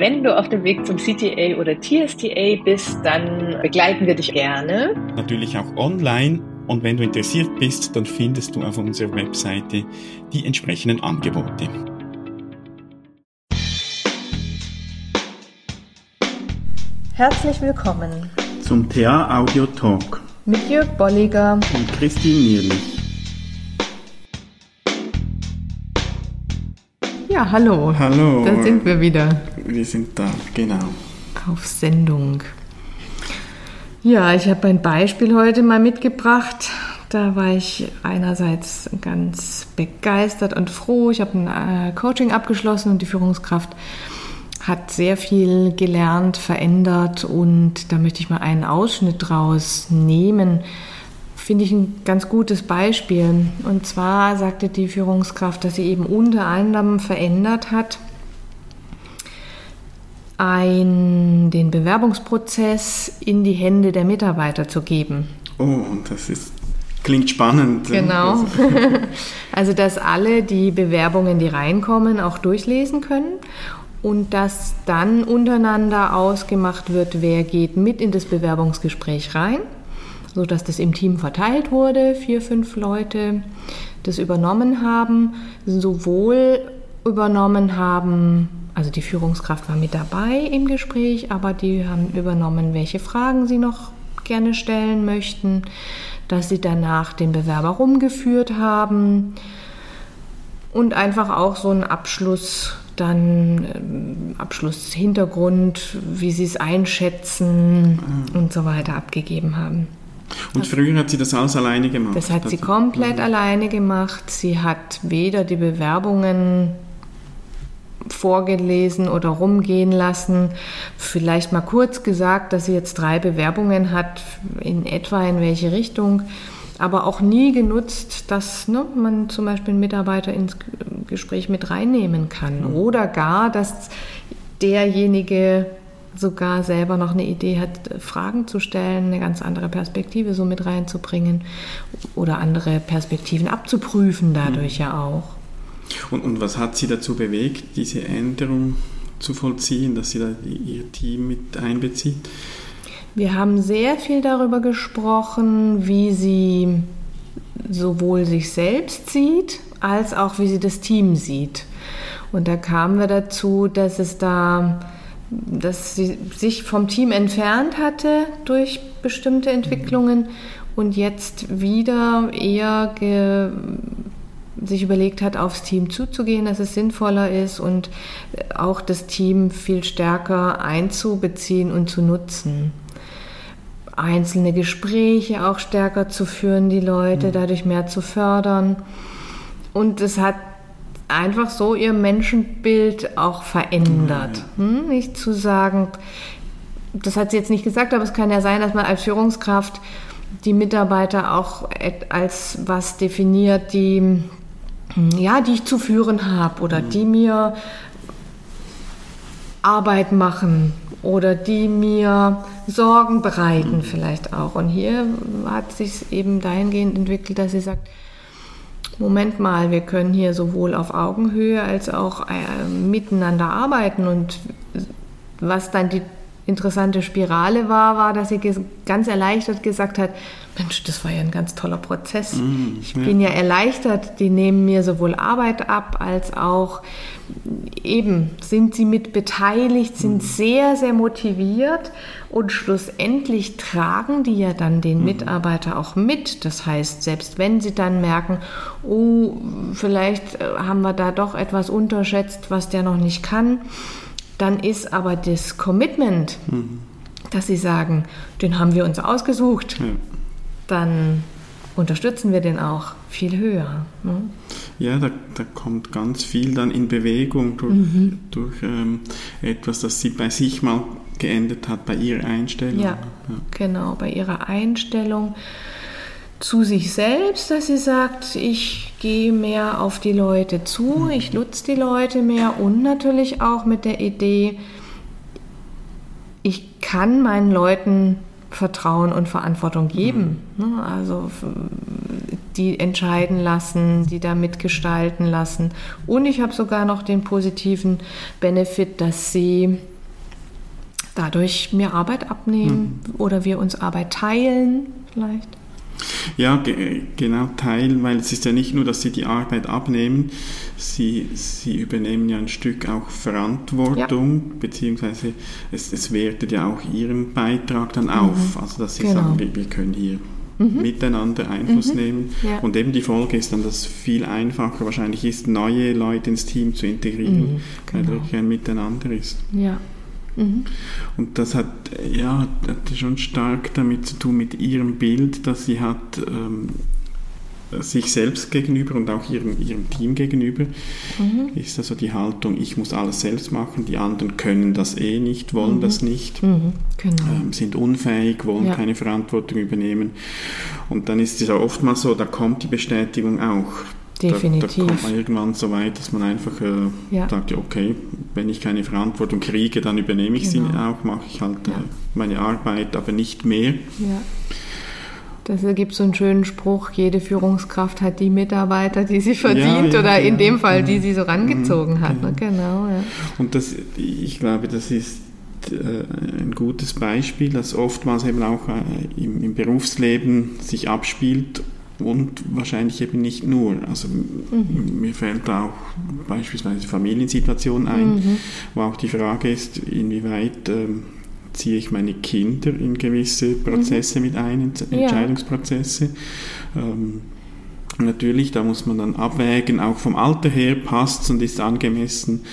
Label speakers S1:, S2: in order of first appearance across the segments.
S1: Wenn du auf dem Weg zum CTA oder TSTA bist, dann begleiten wir dich gerne.
S2: Natürlich auch online. Und wenn du interessiert bist, dann findest du auf unserer Webseite die entsprechenden Angebote.
S1: Herzlich willkommen
S2: zum TA Audio Talk
S1: mit Jörg Bolliger
S2: und Christine Nierlich.
S1: Ja, hallo.
S2: Hallo.
S1: Da sind wir wieder.
S2: Wir sind da, genau.
S1: Auf Sendung. Ja, ich habe ein Beispiel heute mal mitgebracht. Da war ich einerseits ganz begeistert und froh. Ich habe ein äh, Coaching abgeschlossen und die Führungskraft hat sehr viel gelernt, verändert und da möchte ich mal einen Ausschnitt draus nehmen finde ich ein ganz gutes Beispiel. Und zwar sagte die Führungskraft, dass sie eben unter anderem verändert hat, ein, den Bewerbungsprozess in die Hände der Mitarbeiter zu geben.
S2: Oh, das ist, klingt spannend.
S1: Genau. also, dass alle die Bewerbungen, die reinkommen, auch durchlesen können und dass dann untereinander ausgemacht wird, wer geht mit in das Bewerbungsgespräch rein so dass das im Team verteilt wurde, vier, fünf Leute das übernommen haben, sowohl übernommen haben, also die Führungskraft war mit dabei im Gespräch, aber die haben übernommen, welche Fragen sie noch gerne stellen möchten, dass sie danach den Bewerber rumgeführt haben und einfach auch so einen Abschluss dann ähm, Abschlusshintergrund, wie sie es einschätzen mhm. und so weiter abgegeben haben.
S2: Und früher hat sie das alles alleine gemacht?
S1: Das hat sie komplett mhm. alleine gemacht. Sie hat weder die Bewerbungen vorgelesen oder rumgehen lassen. Vielleicht mal kurz gesagt, dass sie jetzt drei Bewerbungen hat, in etwa in welche Richtung, aber auch nie genutzt, dass ne, man zum Beispiel einen Mitarbeiter ins Gespräch mit reinnehmen kann mhm. oder gar, dass derjenige sogar selber noch eine Idee hat, Fragen zu stellen, eine ganz andere Perspektive so mit reinzubringen oder andere Perspektiven abzuprüfen dadurch mhm. ja auch.
S2: Und, und was hat Sie dazu bewegt, diese Änderung zu vollziehen, dass Sie da Ihr Team mit einbezieht?
S1: Wir haben sehr viel darüber gesprochen, wie sie sowohl sich selbst sieht, als auch wie sie das Team sieht. Und da kamen wir dazu, dass es da dass sie sich vom Team entfernt hatte durch bestimmte Entwicklungen und jetzt wieder eher sich überlegt hat, aufs Team zuzugehen, dass es sinnvoller ist und auch das Team viel stärker einzubeziehen und zu nutzen. Einzelne Gespräche auch stärker zu führen, die Leute mhm. dadurch mehr zu fördern. Und es hat einfach so ihr Menschenbild auch verändert. Hm? Nicht zu sagen, das hat sie jetzt nicht gesagt, aber es kann ja sein, dass man als Führungskraft die Mitarbeiter auch als was definiert, die, ja, die ich zu führen habe oder die mir Arbeit machen oder die mir Sorgen bereiten vielleicht auch. Und hier hat sich eben dahingehend entwickelt, dass sie sagt, Moment mal, wir können hier sowohl auf Augenhöhe als auch äh, miteinander arbeiten. Und was dann die interessante Spirale war, war, dass sie ganz erleichtert gesagt hat, Mensch, das war ja ein ganz toller Prozess. Mm, ich ja. bin ja erleichtert, die nehmen mir sowohl Arbeit ab, als auch eben sind sie mit beteiligt, sind mm. sehr, sehr motiviert und schlussendlich tragen die ja dann den mm. Mitarbeiter auch mit. Das heißt, selbst wenn sie dann merken, oh, vielleicht äh, haben wir da doch etwas unterschätzt, was der noch nicht kann, dann ist aber das Commitment, mhm. dass sie sagen, den haben wir uns ausgesucht, ja. dann unterstützen wir den auch viel höher. Ne?
S2: Ja, da, da, kommt ganz viel dann in Bewegung durch, mhm. durch ähm, etwas, das sie bei sich mal geändert hat, bei ihrer Einstellung.
S1: Ja, ja, genau, bei ihrer Einstellung zu sich selbst, dass sie sagt, ich gehe mehr auf die Leute zu, ich nutze die Leute mehr und natürlich auch mit der Idee, ich kann meinen Leuten Vertrauen und Verantwortung geben. Mhm. Ne, also die entscheiden lassen, die da mitgestalten lassen. Und ich habe sogar noch den positiven Benefit, dass sie dadurch mir Arbeit abnehmen mhm. oder wir uns Arbeit teilen vielleicht.
S2: Ja, ge genau, teilen, weil es ist ja nicht nur, dass sie die Arbeit abnehmen, sie, sie übernehmen ja ein Stück auch Verantwortung, ja. beziehungsweise es, es wertet ja auch ihren Beitrag dann mhm. auf. Also dass sie genau. sagen, wir, wir, können hier mhm. miteinander Einfluss mhm. nehmen. Ja. Und eben die Folge ist dann, dass es viel einfacher wahrscheinlich ist, neue Leute ins Team zu integrieren, mhm, genau. weil wirklich ein Miteinander ist.
S1: Ja. Mhm.
S2: Und das hat, ja, hat schon stark damit zu tun mit ihrem Bild, das sie hat, ähm, sich selbst gegenüber und auch ihrem, ihrem Team gegenüber. Mhm. Ist also die Haltung, ich muss alles selbst machen, die anderen können das eh nicht, wollen mhm. das nicht,
S1: mhm. genau.
S2: ähm, sind unfähig, wollen ja. keine Verantwortung übernehmen. Und dann ist es ja oftmals so, da kommt die Bestätigung auch.
S1: Definitiv.
S2: Da, da, kommt man irgendwann so weit, dass man einfach äh, ja. sagt, ja, okay, wenn ich keine Verantwortung kriege, dann übernehme ich genau. sie auch, mache ich halt ja. äh, meine Arbeit, aber nicht mehr.
S1: Ja. Das gibt so einen schönen Spruch, jede Führungskraft hat die Mitarbeiter, die sie verdient ja, oder genau. in dem Fall, die sie so rangezogen mhm, hat. Ne? Genau. genau ja.
S2: Und das, ich glaube, das ist äh, ein gutes Beispiel, das oftmals eben auch äh, im, im Berufsleben sich abspielt und wahrscheinlich eben nicht nur. Also mhm. mir fällt auch beispielsweise Familiensituation ein, mhm. wo auch die Frage ist, inwieweit ähm, ziehe ich meine Kinder in gewisse Prozesse mhm. mit ein, Entscheidungsprozesse. Ja. Ähm, Natürlich, da muss man dann abwägen, auch vom Alter her passt es und ist angemessen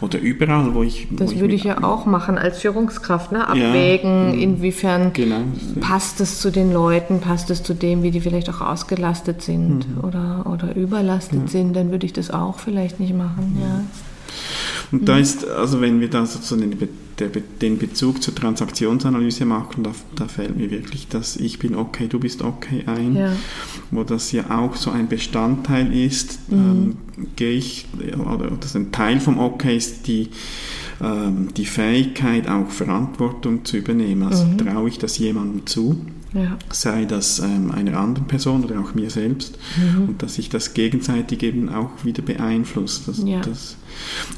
S2: oder überall, wo ich.
S1: Das
S2: wo
S1: würde ich, ich ja auch machen als Führungskraft, ne? abwägen, ja, inwiefern genau, passt es zu den Leuten, passt es zu dem, wie die vielleicht auch ausgelastet sind mhm. oder, oder überlastet ja. sind, dann würde ich das auch vielleicht nicht machen. Ja.
S2: Und da ist, also wenn wir da sozusagen den, den Bezug zur Transaktionsanalyse machen, da, da, fällt mir wirklich das Ich bin okay, du bist okay ein, ja. wo das ja auch so ein Bestandteil ist, mhm. ähm, gehe ich, oder das ein Teil vom Okay ist die, ähm, die Fähigkeit, auch Verantwortung zu übernehmen. Also mhm. traue ich das jemandem zu? Ja. sei das ähm, einer anderen Person oder auch mir selbst mhm. und dass sich das gegenseitig eben auch wieder beeinflusst. Das, ja. das,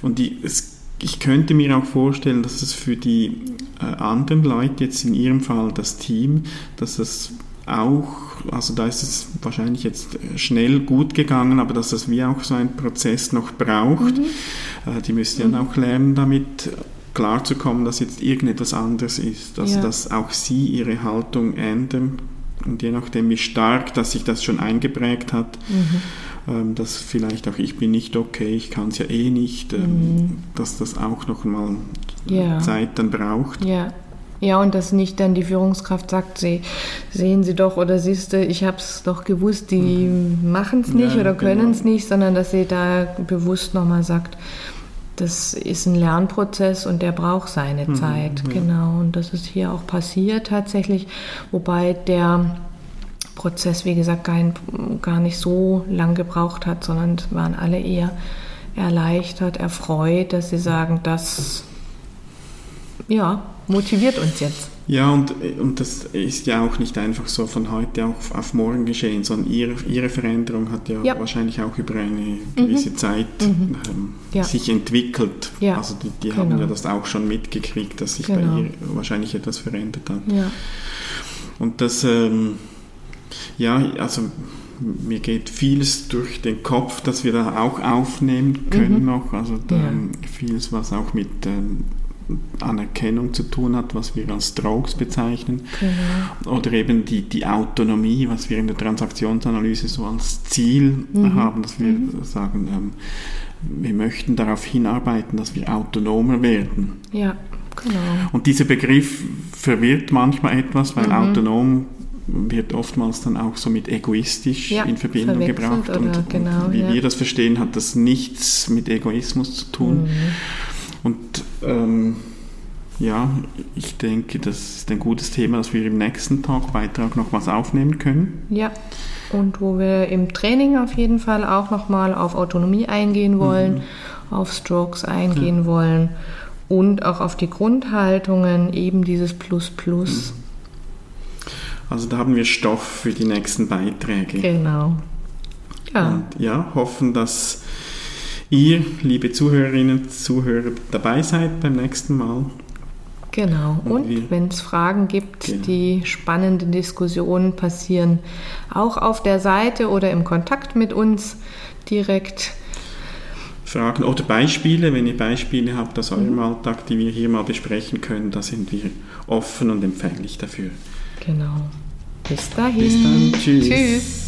S2: und die, es, ich könnte mir auch vorstellen, dass es für die äh, anderen Leute, jetzt in ihrem Fall das Team, dass es auch, also da ist es wahrscheinlich jetzt schnell gut gegangen, aber dass es wie auch so ein Prozess noch braucht. Mhm. Äh, die müssen mhm. auch lernen, damit klarzukommen, dass jetzt irgendetwas anderes ist. Also ja. dass auch sie ihre Haltung ändern und je nachdem, wie stark dass sich das schon eingeprägt hat, mhm dass vielleicht auch ich bin nicht okay, ich kann es ja eh nicht, ähm, mhm. dass das auch noch mal ja. Zeit dann braucht.
S1: Ja. Ja, und dass nicht dann die Führungskraft sagt, sie, sehen Sie doch oder siehst du, ich habe es doch gewusst, die mhm. machen es nicht ja, oder können es genau. nicht, sondern dass sie da bewusst nochmal sagt, das ist ein Lernprozess und der braucht seine mhm, Zeit. Ja. Genau, und das ist hier auch passiert tatsächlich, wobei der Prozess, wie gesagt, gar, gar nicht so lang gebraucht hat, sondern waren alle eher erleichtert, erfreut, dass sie sagen, das ja, motiviert uns jetzt.
S2: Ja, und, und das ist ja auch nicht einfach so von heute auf, auf morgen geschehen, sondern ihre, ihre Veränderung hat ja, ja. wahrscheinlich auch über eine gewisse mhm. Zeit mhm. Ähm, ja. sich entwickelt. Ja. Also die, die genau. haben ja das auch schon mitgekriegt, dass sich genau. bei ihr wahrscheinlich etwas verändert hat. Und das, ähm, ja, also mir geht vieles durch den Kopf, dass wir da auch aufnehmen können mhm. noch. Also da, ja. vieles, was auch mit ähm, Anerkennung zu tun hat, was wir als Strokes bezeichnen. Genau. Oder eben die, die Autonomie, was wir in der Transaktionsanalyse so als Ziel mhm. haben, dass wir mhm. sagen, ähm, wir möchten darauf hinarbeiten, dass wir autonomer werden.
S1: Ja, genau.
S2: Und dieser Begriff verwirrt manchmal etwas, weil mhm. autonom wird oftmals dann auch so mit egoistisch ja, in Verbindung gebracht. Und, genau, und, wie ja. wir das verstehen, hat das nichts mit Egoismus zu tun. Mhm. Und ähm, ja, ich denke, das ist ein gutes Thema, dass wir im nächsten Talkbeitrag noch was aufnehmen können.
S1: Ja, und wo wir im Training auf jeden Fall auch nochmal auf Autonomie eingehen wollen, mhm. auf Strokes eingehen ja. wollen und auch auf die Grundhaltungen, eben dieses Plus-Plus.
S2: Mhm. Also da haben wir Stoff für die nächsten Beiträge.
S1: Genau.
S2: Ja. Und ja, hoffen, dass ihr, liebe Zuhörerinnen und Zuhörer, dabei seid beim nächsten Mal.
S1: Genau. Und, und wenn es Fragen gibt, genau. die spannende Diskussionen passieren, auch auf der Seite oder im Kontakt mit uns direkt.
S2: Fragen oder Beispiele, wenn ihr Beispiele habt aus eurem mhm. Alltag, die wir hier mal besprechen können, da sind wir offen und empfänglich dafür.
S1: Genau. Bis dahin.
S2: Bis dann. Tschüss. Tschüss.